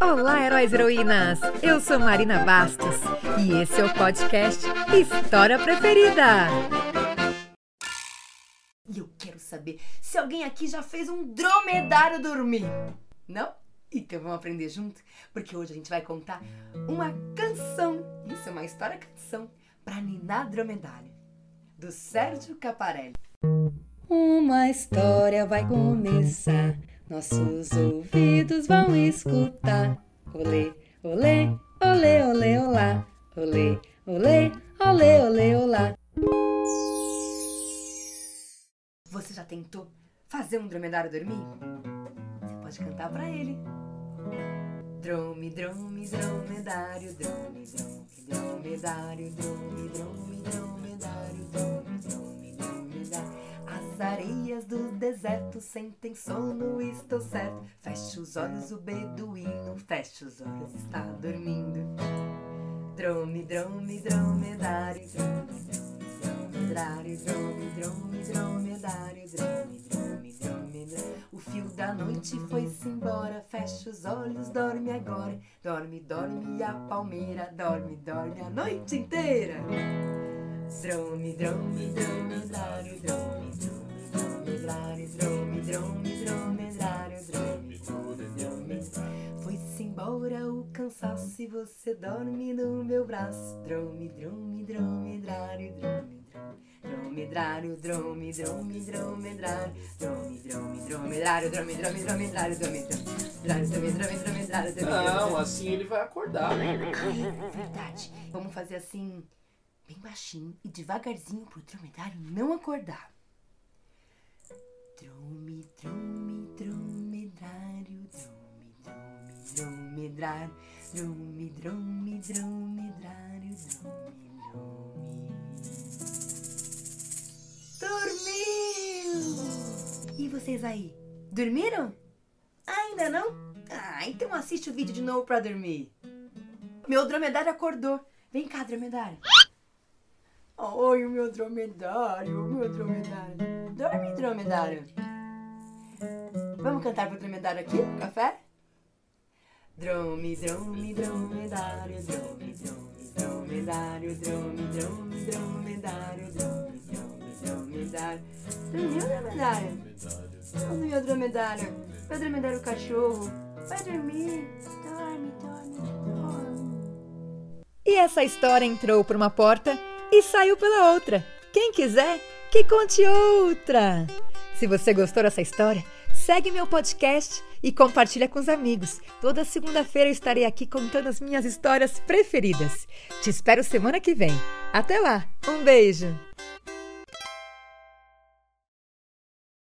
Olá, heróis e heroínas! Eu sou Marina Bastos e esse é o podcast História Preferida. E eu quero saber se alguém aqui já fez um dromedário dormir. Não? Então vamos aprender junto? Porque hoje a gente vai contar uma canção. Isso é uma história canção para ninar dromedário. Do Sérgio Caparelli. Uma história vai começar, nossos ouvidos vão escutar. Olê, olê, olê, olê, olá. Olê, olê, olê, olê, olá. Você já tentou fazer um dromedário dormir? Você pode cantar para ele. Drome, drome, dromedário, drome, drome, dromedário, drome, drome, dromedário, drome. As areias do deserto sentem sono, estou certo. Fecha os olhos, o beduíno, fecha os olhos, está dormindo. Drome, drome, dromedário, drome, drome, dromedário, drome, drome, dromedário, drome, drome, dromedário. O fio da noite foi-se embora, fecha os olhos, dorme agora. Dorme, dorme a palmeira, dorme, dorme a noite inteira. Drome, drome, dromedário, drome, drome, cansaço e você dorme no meu braço. Drome, drome, dromedário, drome, drome. Dromedário, drome, drome, dromedário, drome, drome, dromedário, drome, drome, dromedário, drome, drome, drome, dromedário, drome, Não, assim ele vai acordar. É verdade. Vamos fazer assim, bem baixinho e devagarzinho pro dromedário não acordar. Drome, drome, drome, dromedário, drome, drome, dromedário, drome, drome. Dormiu! E vocês aí, dormiram? Ainda não? Ah, então assiste o vídeo de novo pra dormir. Meu dromedário acordou. Vem cá, dromedário. Oi, o meu dromedário, o meu dromedário. Dorme, dromedário. Vamos cantar pro dromedário aqui no café? Drome, drome, dromedário, drome, drome, dromedário, drome, drome, dromedário, drome, drome, dromedário. Dormiu, dromedário? Onde meu dromedário? Meu dromedário cachorro. Vai dormir. Dorme, dorme, dorme. E essa história entrou por uma porta e saiu pela outra. Quem quiser, que conte outra! Se você gostou dessa história, segue meu podcast e compartilha com os amigos. Toda segunda-feira eu estarei aqui contando as minhas histórias preferidas. Te espero semana que vem. Até lá! Um beijo!